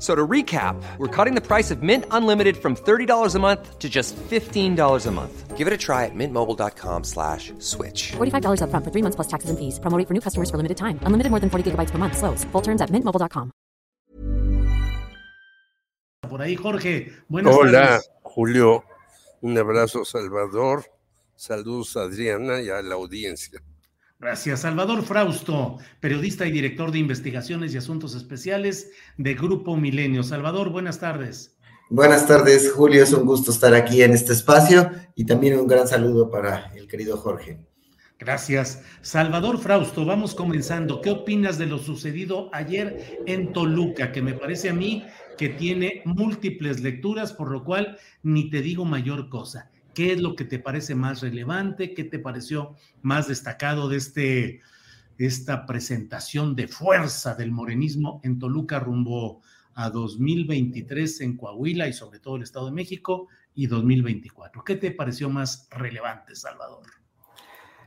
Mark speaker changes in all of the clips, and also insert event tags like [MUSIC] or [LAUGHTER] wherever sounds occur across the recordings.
Speaker 1: So to recap, we're cutting the price of Mint Unlimited from $30 a month to just $15 a month. Give it a try at mintmobile.com slash switch.
Speaker 2: $45 upfront for three months plus taxes and fees. Promoting for new customers for limited time. Unlimited more than 40 gigabytes per month. Slows. Full terms at mintmobile.com.
Speaker 3: Por ahí, Jorge. Buenas
Speaker 4: Hola,
Speaker 3: tardes.
Speaker 4: Julio. Un abrazo, Salvador. Saludos Adriana y a la audiencia.
Speaker 3: Gracias. Salvador Frausto, periodista y director de investigaciones y asuntos especiales de Grupo Milenio. Salvador, buenas tardes.
Speaker 5: Buenas tardes, Julio. Es un gusto estar aquí en este espacio y también un gran saludo para el querido Jorge.
Speaker 3: Gracias. Salvador Frausto, vamos comenzando. ¿Qué opinas de lo sucedido ayer en Toluca? Que me parece a mí que tiene múltiples lecturas, por lo cual ni te digo mayor cosa. ¿Qué es lo que te parece más relevante? ¿Qué te pareció más destacado de este, esta presentación de fuerza del morenismo en Toluca rumbo a 2023 en Coahuila y sobre todo el Estado de México y 2024? ¿Qué te pareció más relevante, Salvador?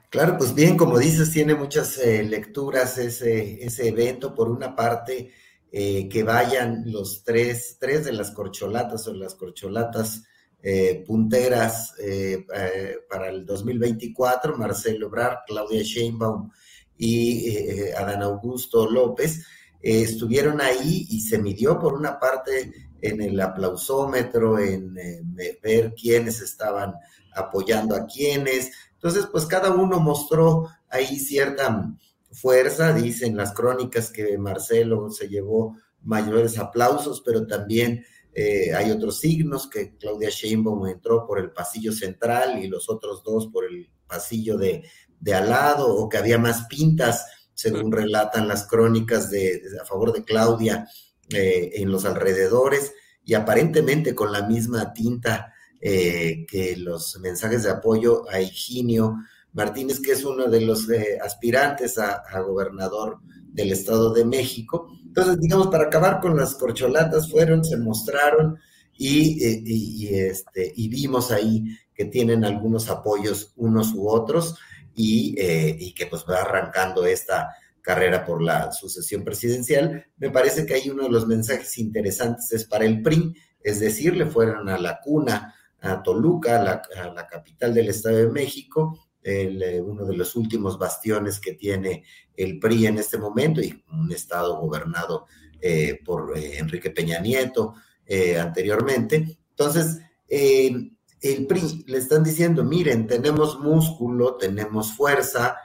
Speaker 5: Claro, pues bien, como dices, tiene muchas eh, lecturas ese, ese evento. Por una parte, eh, que vayan los tres, tres de las corcholatas o las corcholatas eh, punteras eh, eh, para el 2024, Marcelo Ebrard, Claudia Sheinbaum y Adán Augusto López, estuvieron ahí y se midió por una parte en el aplausómetro, en ver quiénes estaban apoyando a quiénes. Entonces, pues cada uno mostró ahí cierta fuerza, dicen las crónicas que Marcelo se llevó mayores aplausos, pero también eh, hay otros signos que Claudia Sheinbaum entró por el pasillo central y los otros dos por el pasillo de, de al lado, o que había más pintas, según relatan las crónicas de, de a favor de Claudia eh, en los alrededores, y aparentemente con la misma tinta eh, que los mensajes de apoyo a Higinio Martínez, que es uno de los eh, aspirantes a, gobernador del Estado de México. Entonces, digamos, para acabar con las corcholatas, fueron, se mostraron y, eh, este, y vimos ahí que tienen algunos apoyos unos u otros y, eh, y que pues va arrancando esta carrera por la sucesión presidencial. Me parece que hay uno de los mensajes interesantes es para el PRI, es decir, le fueron a la cuna, a Toluca, a la capital del Estado de México, el, eh, uno de los últimos bastiones que tiene el PRI en este momento y un estado gobernado eh, por eh, Enrique Peña Nieto anteriormente. Entonces, el PRI le están diciendo, miren, tenemos músculo, tenemos fuerza,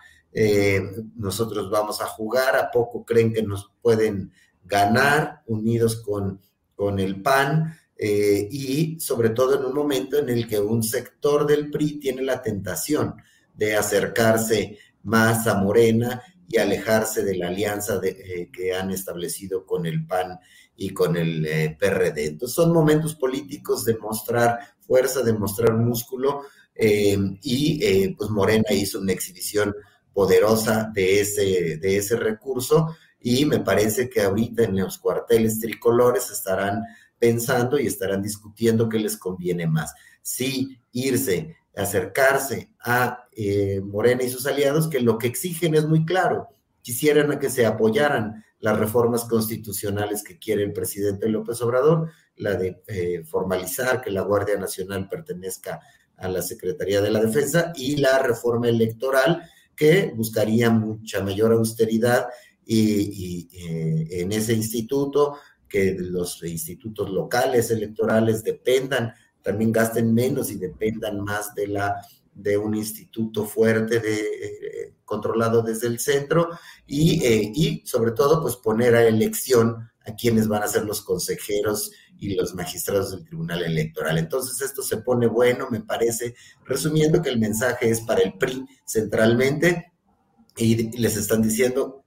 Speaker 5: nosotros vamos a jugar, ¿a poco creen que nos pueden ganar unidos con, con el PAN? y sobre todo en un momento en el que un sector del PRI tiene la tentación de acercarse más a Morena y alejarse de la alianza eh, que han establecido con el PAN y con el eh, PRD. Entonces son momentos políticos de mostrar fuerza, de mostrar músculo eh, y pues Morena hizo una exhibición poderosa de ese, de ese recurso y me parece que ahorita en los cuarteles tricolores estarán pensando y estarán discutiendo qué les conviene más. Si irse acercarse a eh, Morena y sus aliados, que lo que exigen es muy claro. Quisieran que se apoyaran las reformas constitucionales que quiere el presidente López Obrador, la de eh, formalizar que la Guardia Nacional pertenezca a la Secretaría de la Defensa y la reforma electoral que buscaría mucha mayor austeridad y, y eh, en ese instituto que los institutos locales electorales dependan, también gasten menos y dependan más de la de un instituto fuerte eh, controlado desde el centro y, eh, y sobre todo pues poner a elección a quienes van a ser los consejeros y los magistrados del Tribunal Electoral. Entonces esto se pone bueno, me parece, resumiendo que el mensaje es para el PRI centralmente y les están diciendo,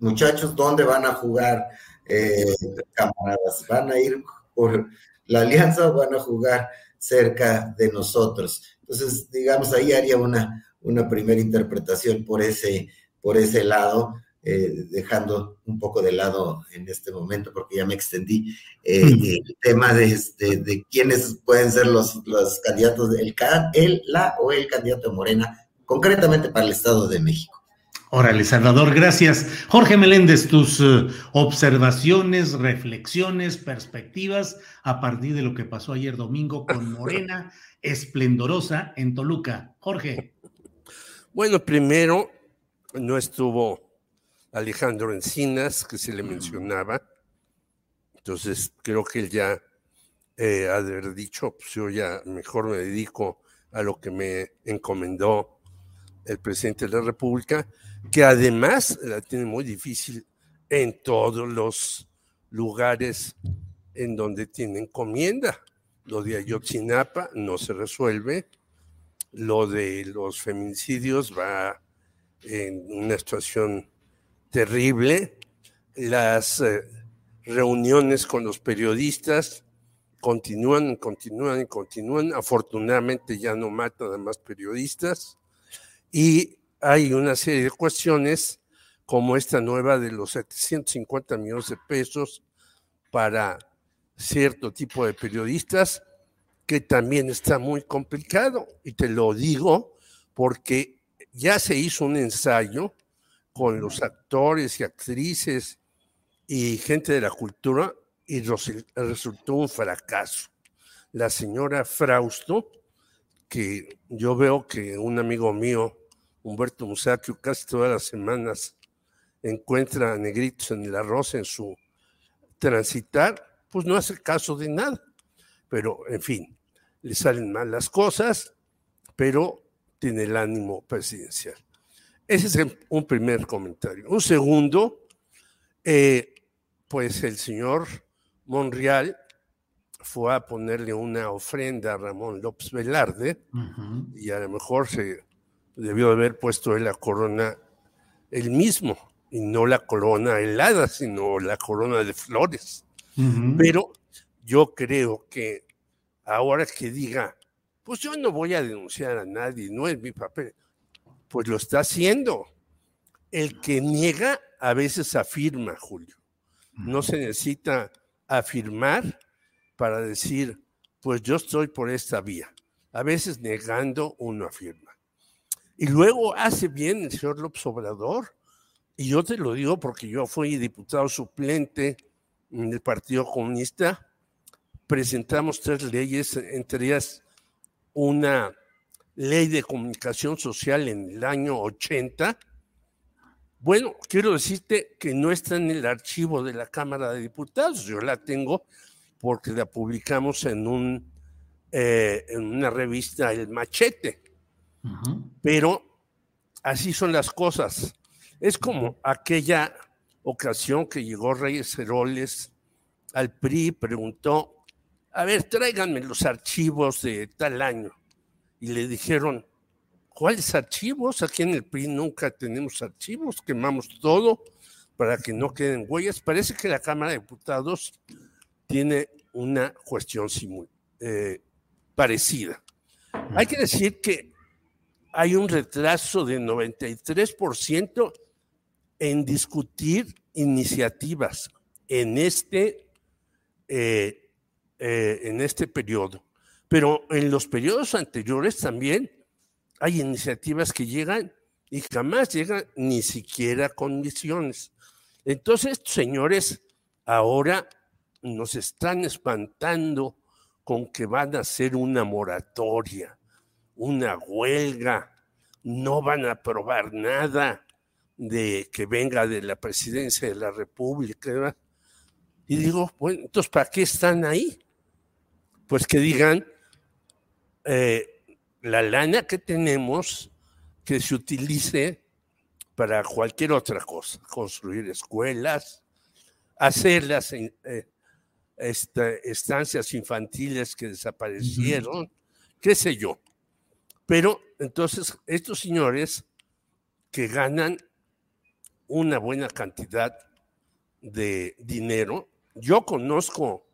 Speaker 5: muchachos, ¿dónde van a jugar eh, camaradas? ¿Van a ir por la alianza o van a jugar cerca de nosotros? Entonces, digamos, ahí haría una, una primera interpretación por ese, por ese lado, eh, dejando un poco de lado en este momento, porque ya me extendí, eh, el tema de, este, de, quiénes pueden ser los, los candidatos, el, el, la o el candidato de Morena, concretamente para el Estado de México.
Speaker 3: Órale, Salvador, gracias. Jorge Meléndez, tus uh, observaciones, reflexiones, perspectivas a partir de lo que pasó ayer domingo con [LAUGHS] Morena esplendorosa en Toluca. Jorge.
Speaker 4: Bueno, primero no estuvo Alejandro Encinas, que se le mm. mencionaba. Entonces, creo que él ya eh, ha de haber dicho, pues yo ya mejor me dedico a lo que me encomendó el presidente de la República, que además la tiene muy difícil en todos los lugares en donde tiene encomienda. Lo de Ayotzinapa no se resuelve. Lo de los feminicidios va en una situación terrible. Las eh, reuniones con los periodistas continúan, continúan y continúan. Afortunadamente ya no matan a más periodistas. Y hay una serie de cuestiones como esta nueva de los 750 millones de pesos para cierto tipo de periodistas que también está muy complicado. Y te lo digo porque ya se hizo un ensayo con los actores y actrices y gente de la cultura y resultó un fracaso. La señora Frausto, que yo veo que un amigo mío, Humberto Musacchio, casi todas las semanas encuentra negritos en el arroz en su transitar, pues no hace caso de nada. Pero, en fin, le salen mal las cosas, pero tiene el ánimo presidencial. Ese es un primer comentario. Un segundo, eh, pues el señor Monreal fue a ponerle una ofrenda a Ramón López Velarde y a lo mejor se debió haber puesto la corona el mismo y no la corona helada, sino la corona de flores. Pero yo creo que ahora que diga, pues yo no voy a denunciar a nadie, no es mi papel, pues lo está haciendo. El que niega a veces afirma, Julio. No se necesita afirmar para decir, pues yo estoy por esta vía. A veces negando uno afirma. Y luego hace bien el señor López Obrador, y yo te lo digo porque yo fui diputado suplente en el Partido Comunista, presentamos tres leyes, entre ellas una ley de comunicación social en el año 80. Bueno, quiero decirte que no está en el archivo de la Cámara de Diputados, yo la tengo porque la publicamos en, un, eh, en una revista, El Machete. Pero así son las cosas. Es como aquella ocasión que llegó Reyes Heroles al PRI, preguntó, a ver, tráiganme los archivos de tal año. Y le dijeron, ¿cuáles archivos? Aquí en el PRI nunca tenemos archivos, quemamos todo para que no queden huellas. Parece que la Cámara de Diputados tiene una cuestión eh, parecida. Hay que decir que hay un retraso de 93% en discutir iniciativas en este, eh, eh, en este periodo. Pero en los periodos anteriores también hay iniciativas que llegan y jamás llegan ni siquiera a condiciones. Entonces, señores, ahora nos están espantando con que van a hacer una moratoria, una huelga, no van a aprobar nada de que venga de la presidencia de la República. Y digo, bueno, entonces, ¿para qué están ahí? Pues que digan, eh, la lana que tenemos, que se utilice para cualquier otra cosa, construir escuelas, hacer las eh, estancias infantiles que desaparecieron, qué sé yo. Pero entonces estos señores que ganan una buena cantidad de dinero, yo conozco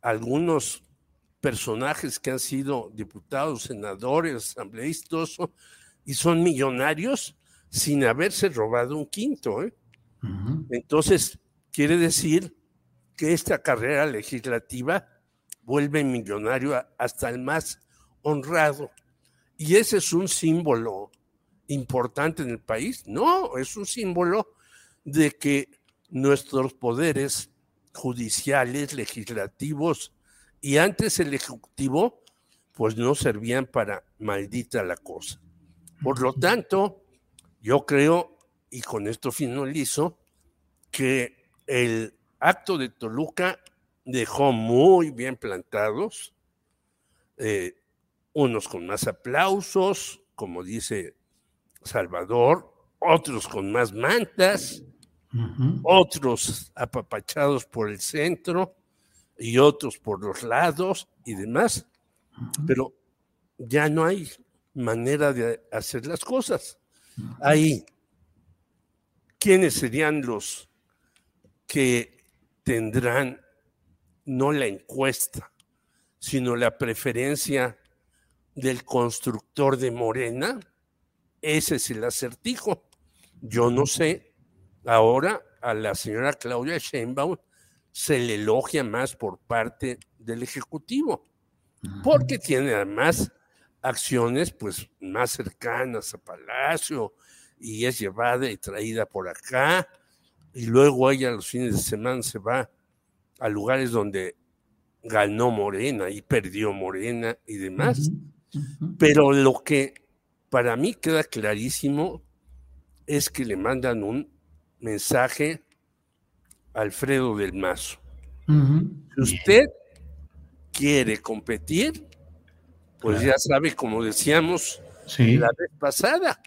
Speaker 4: algunos personajes que han sido diputados, senadores, asambleístas y son millonarios sin haberse robado un quinto. ¿eh? Entonces, quiere decir que esta carrera legislativa vuelve millonario hasta el más honrado. Y ese es un símbolo importante en el país. No, es un símbolo de que nuestros poderes judiciales, legislativos y antes el ejecutivo, pues no servían para maldita la cosa. Por lo tanto, yo creo, y con esto finalizo, que el acto de Toluca dejó muy bien plantados, eh, unos con más aplausos, como dice Salvador, otros con más mantas, otros apapachados por el centro y otros por los lados y demás, pero ya no hay manera de hacer las cosas. Ahí, ¿quiénes serían los que tendrán no la encuesta, sino la preferencia del constructor de Morena? Ese es el acertijo. Yo no sé. Ahora a la señora Claudia Sheinbaum se le elogia más por parte del Ejecutivo, porque tiene además acciones pues más cercanas a Palacio y es llevada y traída por acá y luego ella los fines de semana se va a lugares donde ganó Morena y perdió Morena y demás. Pero lo que para mí queda clarísimo es que le mandan un mensaje a Alfredo del Mazo. Si usted quiere competir, pues ya sabe, como decíamos la vez pasada,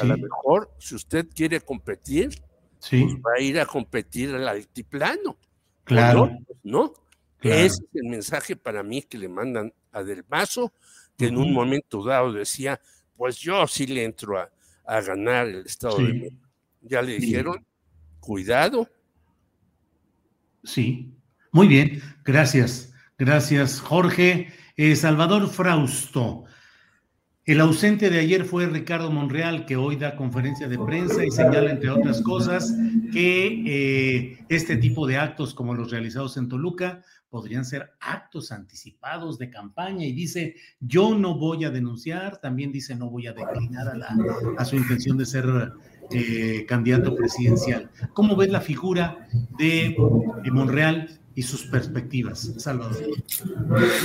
Speaker 4: a lo mejor si usted quiere competir, pues va a ir a competir al altiplano.
Speaker 3: Claro.
Speaker 4: ¿No? Ese es el mensaje para mí que le mandan a Del Mazo, que en un momento dado decía, pues yo sí le entro a, ganar el Estado de México. Ya le dijeron, cuidado.
Speaker 3: Sí, muy bien, gracias. Gracias, Jorge. Eh, Salvador Frausto. El ausente de ayer fue Ricardo Monreal, que hoy da conferencia de prensa y señala, entre otras cosas, que eh, este tipo de actos como los realizados en Toluca podrían ser actos anticipados de campaña y dice, yo no voy a denunciar, también dice, no voy a declinar a, a su intención de ser eh, candidato presidencial. ¿Cómo ves la figura de Monreal y sus perspectivas. Salvador.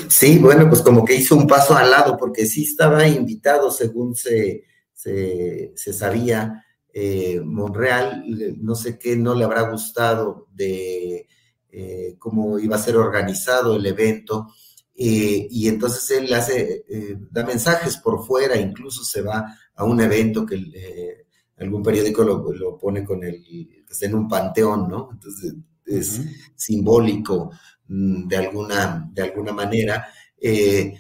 Speaker 5: Sí, bueno, pues como que hizo un paso al lado, porque sí estaba invitado, según se, se, sabía, eh, Monreal, no sé qué no le habrá gustado de eh, cómo iba a ser organizado el evento. Eh, y entonces él hace, da mensajes por fuera, incluso se va a un evento que algún periódico lo, lo, pone con el, que está en un panteón, ¿no? Entonces es simbólico mm, de alguna, de alguna manera. Eh,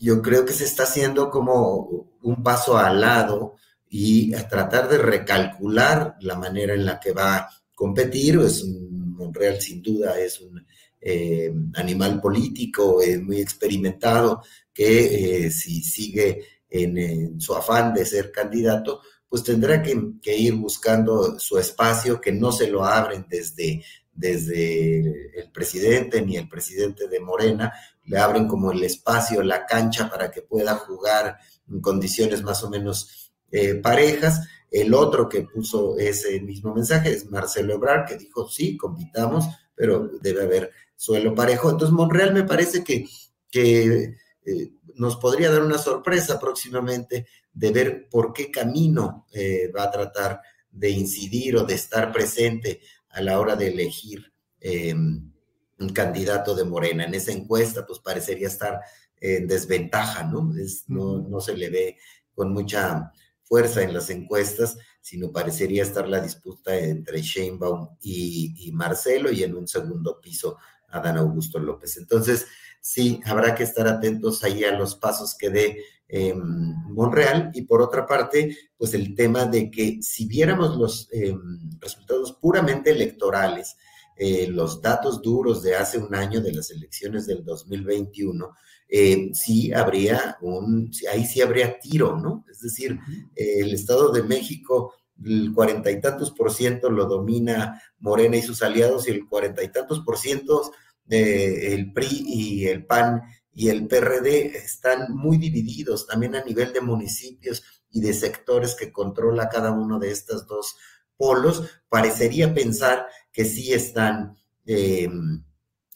Speaker 5: yo creo que se está haciendo como un paso al lado y a tratar de recalcular la manera en la que va a competir. Es un, Monreal sin duda es un eh, animal político eh, muy experimentado que si sigue en, su afán de ser candidato, pues tendrá que, que, ir buscando su espacio, que no se lo abren desde desde el presidente ni el presidente de Morena, le abren como el espacio, la cancha para que pueda jugar en condiciones más o menos eh, parejas. El otro que puso ese mismo mensaje es Marcelo Ebrard, que dijo, sí, compitamos, pero debe haber suelo parejo. Entonces, Monreal me parece que, que eh, nos podría dar una sorpresa próximamente de ver por qué camino eh, va a tratar de incidir o de estar presente a la hora de elegir em, un candidato de Morena. En esa encuesta, pues parecería estar en desventaja, ¿no? no, no se le ve con mucha fuerza en las encuestas, sino parecería estar la disputa entre Sheinbaum y, y Marcelo y en un segundo piso Adán Augusto López. Entonces, sí, habrá que estar atentos ahí a los pasos que dé eh, Monreal. Y por otra parte, pues el tema de que si viéramos los eh, resultados puramente electorales, eh, los datos duros de hace un año de las elecciones del 2021, eh, sí habría un, ahí sí habría tiro, ¿no? Es decir, el Estado de México el cuarenta y tantos por ciento lo domina Morena y sus aliados y el cuarenta y tantos por ciento del PRI y el PAN y el PRD están muy divididos también a nivel de municipios y de sectores que controla cada uno de estos dos polos. Parecería pensar que sí están em,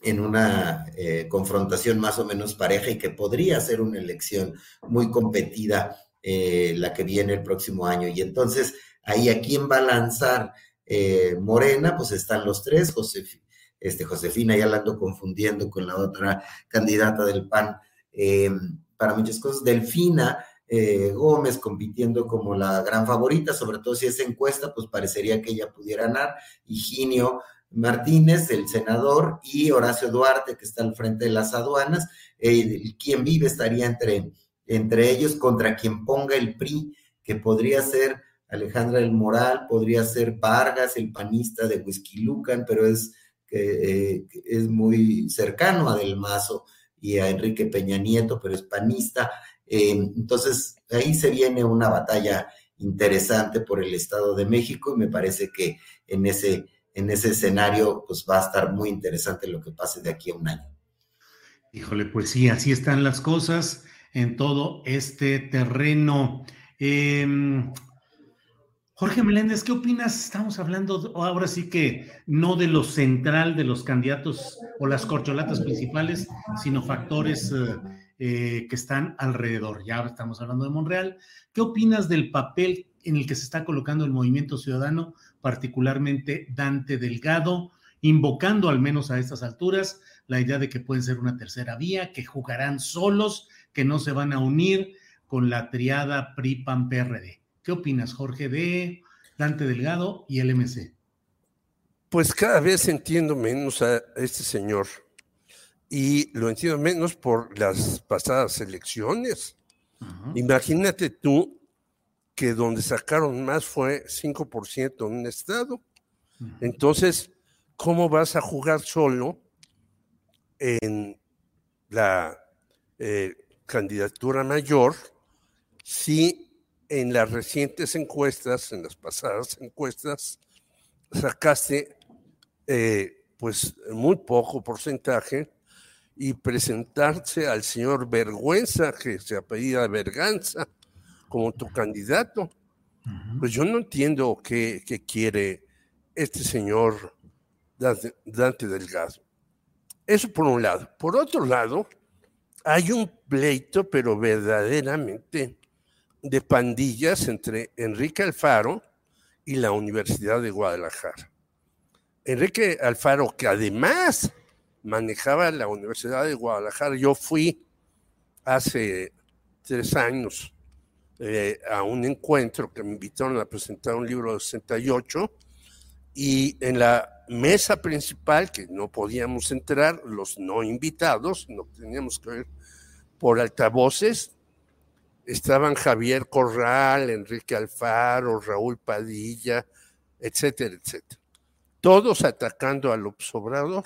Speaker 5: en una eh, confrontación más o menos pareja y que podría ser una elección muy competida eh, la que viene el próximo año. Y entonces, ahí a quién va a lanzar eh, Morena, pues están los tres, este, Josefina, ya la ando confundiendo con la otra candidata del PAN para muchas cosas, Delfina. Gómez compitiendo como la gran favorita, sobre todo si es encuesta, pues parecería que ella pudiera ganar. Higinio Martínez, el senador, y Horacio Duarte, que está al frente de las aduanas. Eh, quien vive estaría entre, entre ellos contra quien ponga el PRI, que podría ser Alejandra del Moral, podría ser Vargas, el panista de Whisky Lucan, pero es, eh, es muy cercano a Del Mazo y a Enrique Peña Nieto, pero es panista. Eh, entonces, ahí se viene una batalla interesante por el Estado de México y me parece que en ese en ese escenario, pues va a estar muy interesante lo que pase de aquí a un año.
Speaker 3: Híjole, pues sí, así están las cosas en todo este terreno. Em, Jorge Meléndez, ¿qué opinas? Estamos hablando ahora sí que no de lo central de los candidatos o las corcholatas principales, sino factores eh, eh, que están alrededor. Ya estamos hablando de Monreal. ¿Qué opinas del papel en el que se está colocando el movimiento ciudadano particularmente Dante Delgado, invocando al menos a estas alturas la idea de que pueden ser una tercera vía, que jugarán solos, que no se van a unir con la triada PRI-PAN-PRD. ¿Qué opinas, Jorge, de Dante Delgado y el MC?
Speaker 4: Pues cada vez entiendo menos a este señor y lo entiendo menos por las pasadas elecciones. Imagínate tú que donde sacaron más fue 5% en un estado. Entonces, ¿cómo vas a jugar solo en la eh, candidatura mayor si en las recientes encuestas, en las pasadas encuestas, sacaste eh, pues muy poco porcentaje y presentarse al señor Vergüenza, que se apellida Verganza, como tu candidato. Pues yo no entiendo qué, quiere este señor Dante, Delgado. Eso por un lado. Por otro lado, hay un pleito, pero verdaderamente de pandillas entre Enrique Alfaro y la Universidad de Guadalajara. Enrique Alfaro, que además manejaba la Universidad de Guadalajara, yo fui hace tres años eh, a un encuentro que me invitaron a presentar un libro de 68 y en la mesa principal, que no podíamos entrar, los no invitados, no teníamos que ver por altavoces, estaban Javier Corral, Enrique Alfaro, Raúl Padilla, etcétera, etcétera. Todos atacando al Obrador.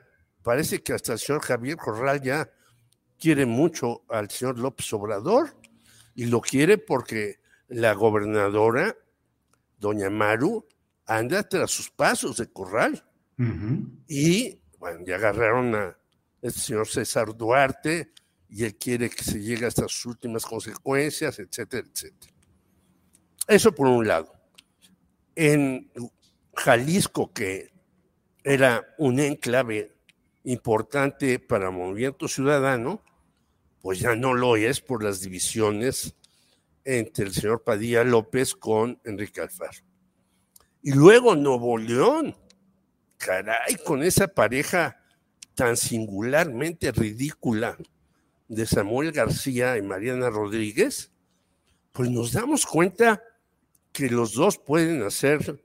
Speaker 4: parece que hasta el señor Javier Corral ya quiere mucho al señor López Obrador y lo quiere porque la gobernadora, doña Maru, anda tras sus pasos de Corral. Y bueno, ya agarraron a este señor César Duarte y él quiere que se llegue hasta sus últimas consecuencias, etcétera, etcétera. Eso por un lado. En Jalisco, que era un enclave importante para Movimiento Ciudadano, pues ya no lo es por las divisiones entre el señor Padilla López con Enrique Alfaro. Y luego Nuevo León, caray, con esa pareja tan singularmente ridícula de Samuel García y Mariana Rodríguez, pues nos damos cuenta que los dos pueden hacer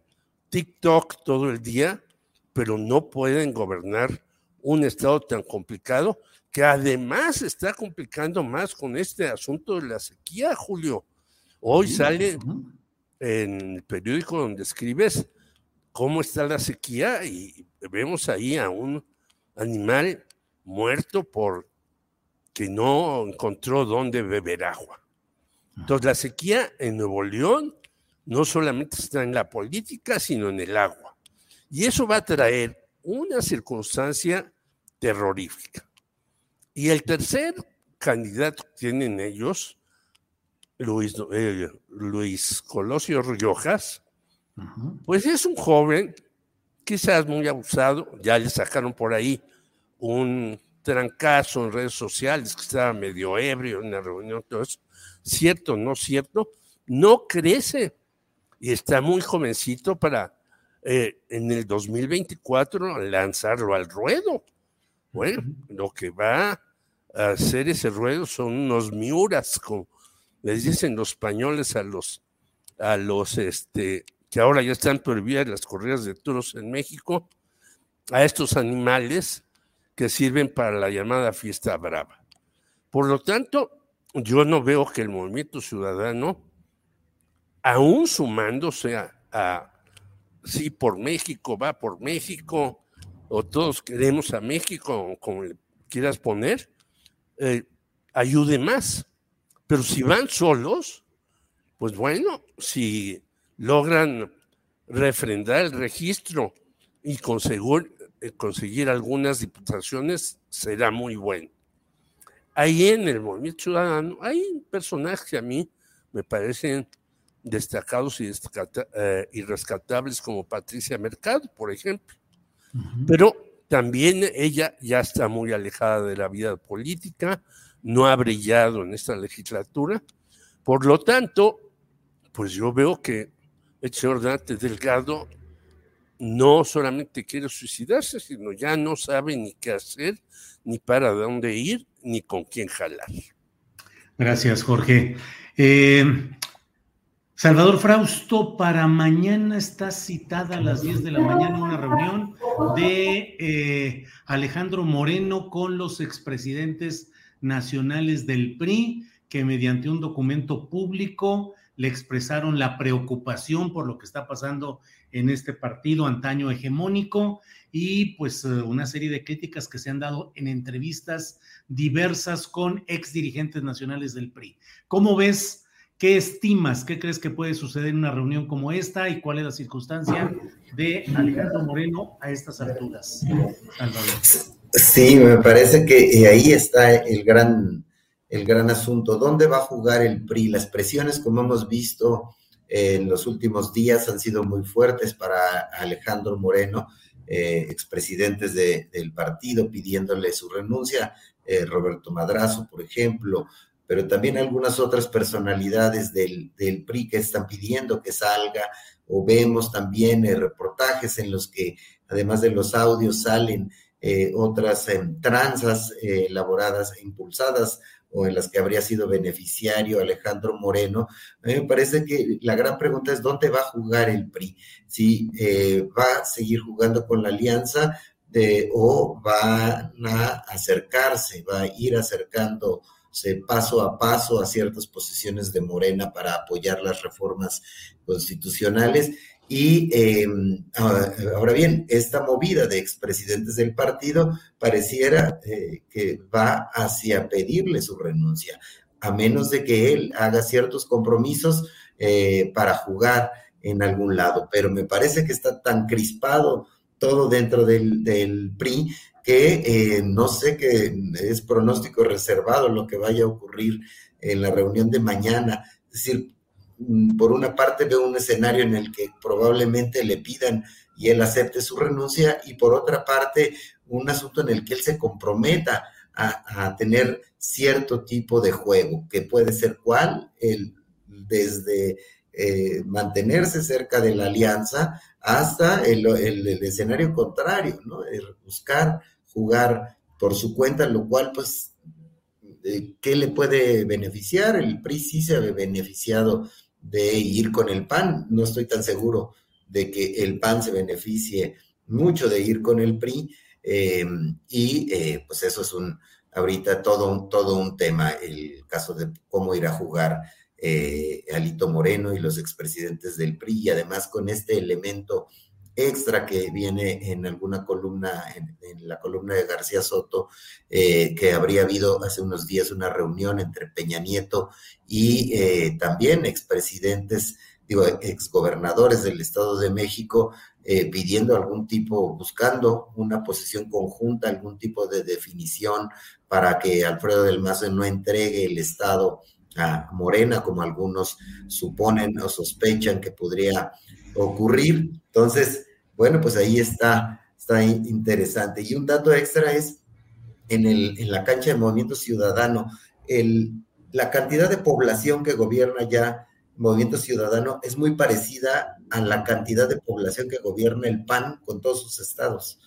Speaker 4: TikTok todo el día, pero no pueden gobernar un estado tan complicado que además está complicando más con este asunto de la sequía, Julio. Hoy sale en el periódico donde escribes cómo está la sequía y vemos ahí a un animal muerto por que no encontró dónde beber agua. Entonces la sequía en Nuevo León no solamente está en la política, sino en el agua. Y eso va a traer una circunstancia terrorífica. Y el tercer candidato que tienen ellos, Luis, eh, Luis Colosio Riojas, pues es un joven, quizás muy abusado, ya le sacaron por ahí un trancazo en redes sociales que estaba medio ebrio en la reunión, todo eso. Cierto, no cierto, no crece y está muy jovencito para eh, en el 2024 lanzarlo al ruedo. Bueno, lo que va a hacer ese ruedo son unos miuras, como les dicen los españoles a los, a los este, que ahora ya están prohibidas las corridas de toros en México, a estos animales que sirven para la llamada fiesta brava. Por lo tanto, yo no veo que el movimiento ciudadano, aún sumándose a, a sí, por México, va por México, o todos queremos a México, como le quieras poner, eh, ayude más. Pero si van solos, pues bueno, si logran refrendar el registro y conseguir, eh, conseguir algunas diputaciones, será muy bueno. Ahí en el movimiento ciudadano hay personajes que a mí me parecen destacados y, eh, y rescatables como Patricia Mercado, por ejemplo pero también ella ya está muy alejada de la vida política, no ha brillado en esta legislatura. Por lo tanto, pues yo veo que el señor Dante Delgado no solamente quiere suicidarse, sino ya no sabe ni qué hacer, ni para dónde ir, ni con quién jalar.
Speaker 3: Gracias, Jorge. Eh, Salvador Frausto, para mañana está citada a las 10 de la mañana una reunión de eh, Alejandro Moreno con los expresidentes nacionales del PRI, que mediante un documento público le expresaron la preocupación por lo que está pasando en este partido antaño hegemónico y pues eh, una serie de críticas que se han dado en entrevistas diversas con ex dirigentes nacionales del PRI. ¿Cómo ves? ¿Qué estimas? ¿Qué crees que puede suceder en una reunión como esta y cuál es la circunstancia de Alejandro Moreno a estas alturas?
Speaker 5: Sí, me parece que eh, ahí está el gran, el gran asunto. ¿Dónde va a jugar el PRI? Las presiones, como hemos visto eh, en los últimos días, han sido muy fuertes para Alejandro Moreno, eh, expresidentes del partido pidiéndole su renuncia. Roberto Madrazo, por ejemplo, pero también algunas otras personalidades del, PRI que están pidiendo que salga, o vemos también eh, reportajes en los que, además de los audios, salen eh, otras tranzas elaboradas e impulsadas o en las que habría sido beneficiario Alejandro Moreno, a mí me parece que la gran pregunta es dónde va a jugar el PRI, si va a seguir jugando con la alianza o va a acercarse, va a ir acercando paso a paso a ciertas posiciones de Morena para apoyar las reformas constitucionales. Y em, ahora bien, esta movida de expresidentes del partido pareciera eh, que va hacia pedirle su renuncia, a menos de que él haga ciertos compromisos eh, para jugar en algún lado. Pero me parece que está tan crispado todo dentro del, del PRI que eh, no sé que es pronóstico reservado lo que vaya a ocurrir en la reunión de mañana. Es decir, mm, por una parte veo un escenario en el que probablemente le pidan y él acepte su renuncia y por otra parte un asunto en el que él se comprometa a, tener cierto tipo de juego, que puede ser cuál, el, desde eh, mantenerse cerca de la alianza hasta el, el, escenario contrario, ¿no? buscar jugar por su cuenta, lo cual pues, eh, ¿qué le puede beneficiar? El PRI sí se ha beneficiado de ir con el PAN, no estoy tan seguro de que el PAN se beneficie mucho de ir con el PRI em, y eh, pues eso es un, ahorita todo un, todo un tema, el caso de cómo ir a jugar eh, Alito Moreno y los expresidentes del PRI y además con este elemento extra que viene en alguna columna, en, la columna de García Soto, eh, que habría habido hace unos días una reunión entre Peña Nieto y eh, también expresidentes, digo, exgobernadores del Estado de México, eh, pidiendo algún tipo, buscando una posición conjunta, algún tipo de definición para que Alfredo del Mazo no entregue el Estado Morena, como algunos suponen o sospechan que podría ocurrir. Entonces, bueno, pues ahí está, está interesante. Y un dato extra es en, el, en la cancha de Movimiento Ciudadano, el, la cantidad de población que gobierna ya Movimiento Ciudadano es muy parecida a la cantidad de población que gobierna el PAN con todos sus estados,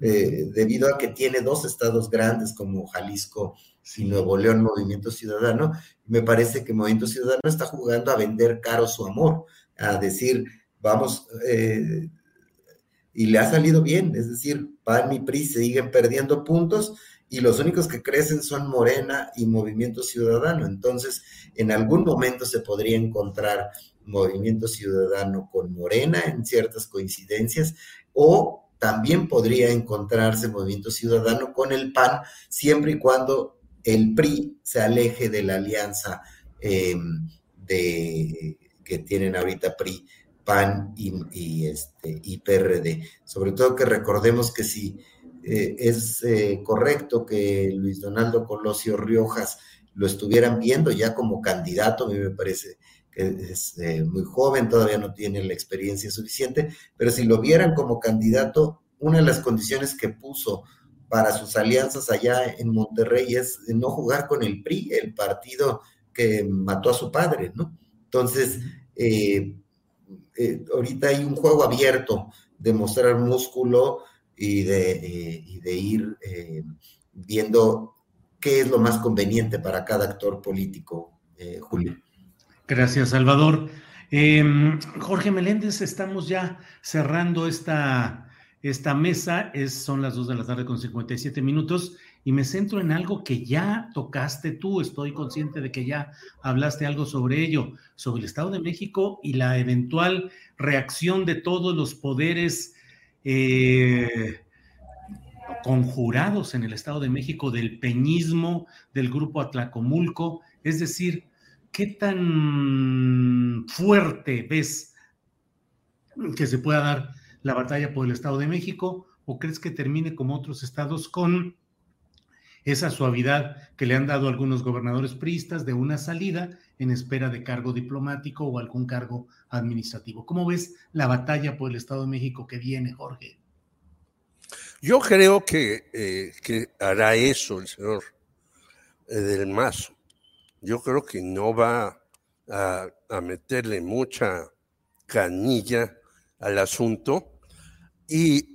Speaker 5: eh, debido a que tiene dos estados grandes como Jalisco y Nuevo León, Movimiento Ciudadano. Me parece que Movimiento Ciudadano está jugando a vender caro su amor, a decir, vamos, eh, y le ha salido bien, es decir, PAN y PRI siguen perdiendo puntos y los únicos que crecen son Morena y Movimiento Ciudadano. Entonces, en algún momento se podría encontrar Movimiento Ciudadano con Morena en ciertas coincidencias o también podría encontrarse Movimiento Ciudadano con el PAN siempre y cuando el PRI se aleje de la alianza em, de, que tienen ahorita PRI PAN y, este, y PRD. Sobre todo que recordemos que si eh, es eh, correcto que Luis Donaldo Colosio Riojas lo estuvieran viendo ya como candidato, a mí me parece que es eh, muy joven, todavía no tiene la experiencia suficiente, pero si lo vieran como candidato, una de las condiciones que puso para sus alianzas allá en Monterrey es no jugar con el PRI, el partido que mató a su padre, ¿no? Entonces, eh, eh, ahorita hay un juego abierto de mostrar músculo y de, eh, de ir viendo qué es lo más conveniente para cada actor político, Julio.
Speaker 3: Gracias, Salvador. Em, Jorge Meléndez, estamos ya cerrando esta, esta mesa, es, son las 2 de la tarde con 57 minutos y me centro en algo que ya tocaste tú, estoy consciente de que ya hablaste algo sobre ello, sobre el Estado de México y la eventual reacción de todos los poderes eh, conjurados en el Estado de México del peñismo, del grupo Atlacomulco, es decir, ¿qué tan fuerte ves que se pueda dar la batalla por el Estado de México? ¿O crees que termine como otros estados con esa suavidad que le han dado algunos gobernadores priistas de una salida en espera de cargo diplomático o algún cargo administrativo. ¿Cómo ves la batalla por el Estado de México que viene, Jorge?
Speaker 4: Yo creo que, eh, que hará eso el señor eh, del Mazo. Yo creo que no va a, a meterle mucha canilla al asunto y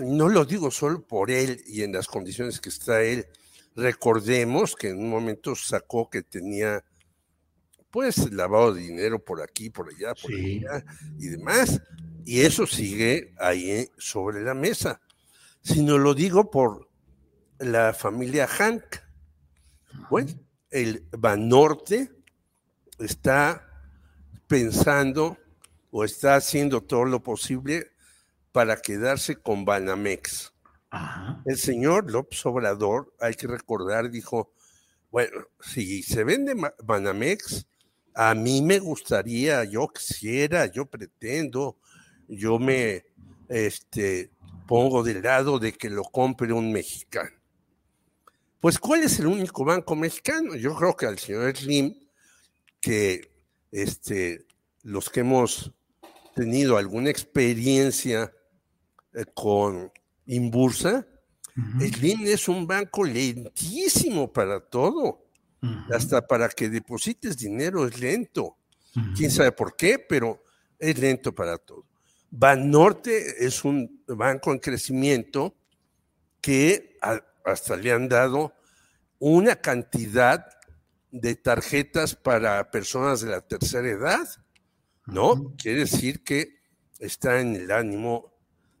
Speaker 4: no lo digo solo por él y en las condiciones que está él. Recordemos que en un momento sacó que tenía pues lavado de dinero por aquí, por allá, por allá y demás. Y eso sigue ahí sobre la mesa. Si no lo digo por la familia Hank. Bueno, el Banorte está pensando o está haciendo todo lo posible para quedarse con Banamex. El señor López Obrador, hay que recordar, dijo, bueno, si se vende Banamex, a mí me gustaría, yo quisiera, yo pretendo, yo me este, pongo del lado de que lo compre un mexicano. Pues, ¿cuál es el único banco mexicano? Yo creo que al señor Slim, que este, los que hemos tenido alguna experiencia eh, con Inbursa, Slim es un banco lentísimo para todo. Hasta para que deposites dinero es lento. Quién sabe por qué, pero es lento para todo. Banorte es un banco en crecimiento que hasta le han dado una cantidad de tarjetas para personas de la tercera edad, ¿no? Quiere decir que está en el ánimo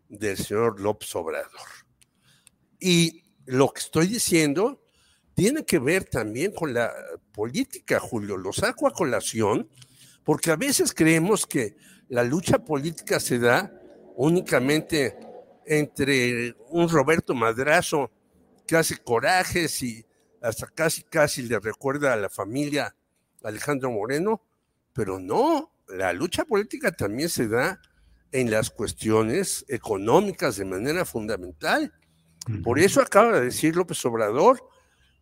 Speaker 4: del señor López Obrador. Y lo que estoy diciendo tiene que ver también con la política, Julio. Lo saco a colación porque a veces creemos que la lucha política se da únicamente entre un Roberto Madrazo que hace corajes y hasta casi casi le recuerda a la familia Alejandro Moreno, pero no, la lucha política también se da en las cuestiones económicas de manera fundamental. Por eso acaba de decir López Obrador,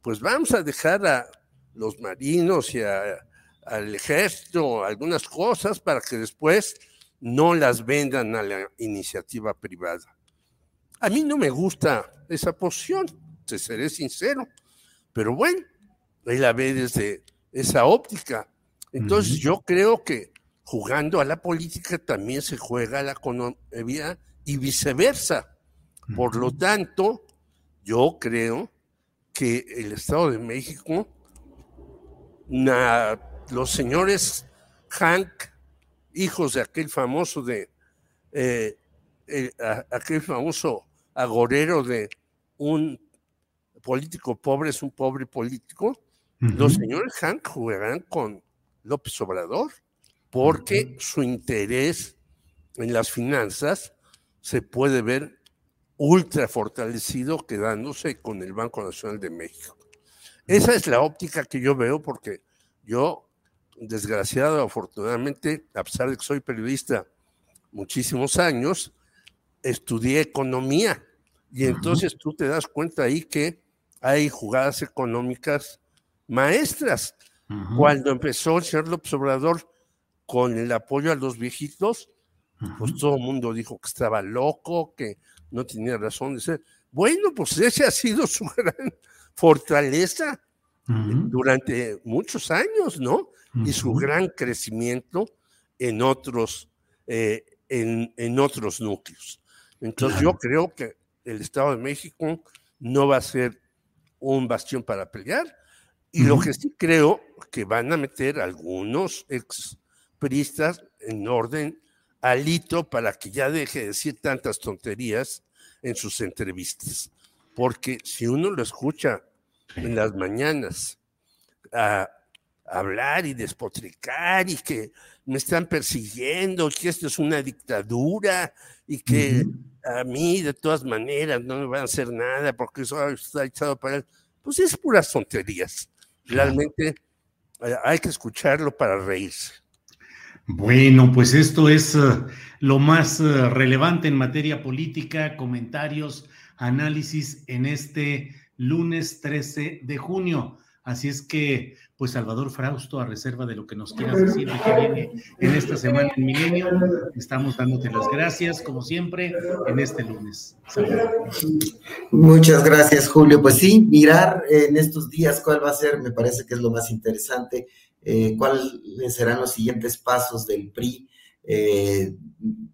Speaker 4: pues vamos a dejar a los marinos y al ejército algunas cosas para que después no las vendan a la iniciativa privada. A mí no me gusta esa posición, te seré sincero, pero bueno, él la ve desde esa óptica. Entonces yo creo que jugando a la política también se juega a la economía y viceversa. Por lo tanto, yo creo que el Estado de México, los señores Hank, hijos de aquel famoso de eh, aquel famoso agorero de un político pobre es un pobre político, los señores Hank jugarán con López Obrador porque su interés en las finanzas se puede ver ultra fortalecido quedándose con el Banco Nacional de México. Esa es la óptica que yo veo porque yo, desgraciado, afortunadamente, a pesar de que soy periodista muchísimos años, estudié economía. Y entonces tú te das cuenta ahí que hay jugadas económicas maestras. Cuando empezó el señor López Obrador con el apoyo a los viejitos, pues todo el mundo dijo que estaba loco, que no tenía razón de ser. Bueno, pues ese ha sido su [LAUGHS] gran fortaleza durante muchos años, ¿no? Y su gran crecimiento en otros, eh, en, otros núcleos. Entonces yo creo que el Estado de México no va a ser un bastión para pelear. Y lo que sí creo que van a meter algunos en orden alito para que ya deje de decir tantas tonterías en sus entrevistas. Porque si uno lo escucha en las mañanas a hablar y despotricar y que me están persiguiendo, que esto es una dictadura y que a mí de todas maneras no me van a hacer nada porque eso está echado para él, pues es puras tonterías. Realmente eh, hay que escucharlo para reírse.
Speaker 3: Bueno, pues esto es eh, lo más eh, relevante en materia política, comentarios, análisis en este lunes 13 de junio. Así es que, pues Salvador Frausto, a reserva de lo que nos quieras decir de que viene en esta semana en Milenio, estamos dándote las gracias, como siempre, en este lunes.
Speaker 5: Muchas gracias, Julio. Pues sí, mirar en estos días cuál va a ser, me parece que es lo más interesante, eh, cuáles serán los siguientes pasos del PRI, eh,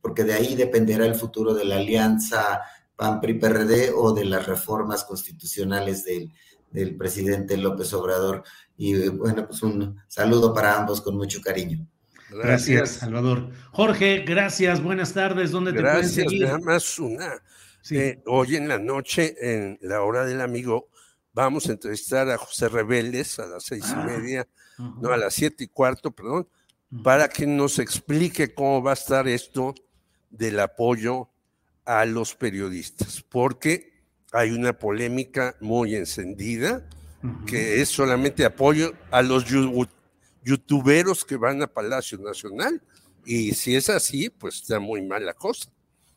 Speaker 5: porque de ahí dependerá el futuro de la alianza PAN, PRI, PRD o de las reformas constitucionales del, del presidente López Obrador. Y bueno, pues un saludo para ambos con mucho cariño.
Speaker 3: Gracias, Salvador. Jorge, gracias, buenas tardes. ¿Dónde te pueden seguir?
Speaker 4: Nada más una. Eh, hoy en la noche, en la hora del amigo, vamos a entrevistar a José Rebeles a las seis y ah, media, no, a las siete y cuarto, perdón, para que nos explique cómo va a estar esto del apoyo a los periodistas, porque hay una polémica muy encendida que es solamente apoyo a los youtuberos que van a Palacio Nacional. Y si es así, pues está muy mal la cosa.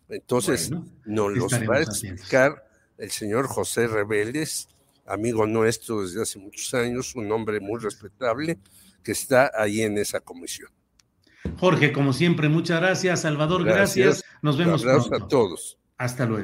Speaker 4: Entonces, nos los va a explicar el señor José Rebeldes, amigo nuestro desde hace muchos años, un hombre muy respetable que está ahí en esa comisión.
Speaker 3: Jorge, como siempre, muchas gracias. Salvador, gracias. Nos vemos
Speaker 4: pronto. a todos.
Speaker 3: Hasta luego.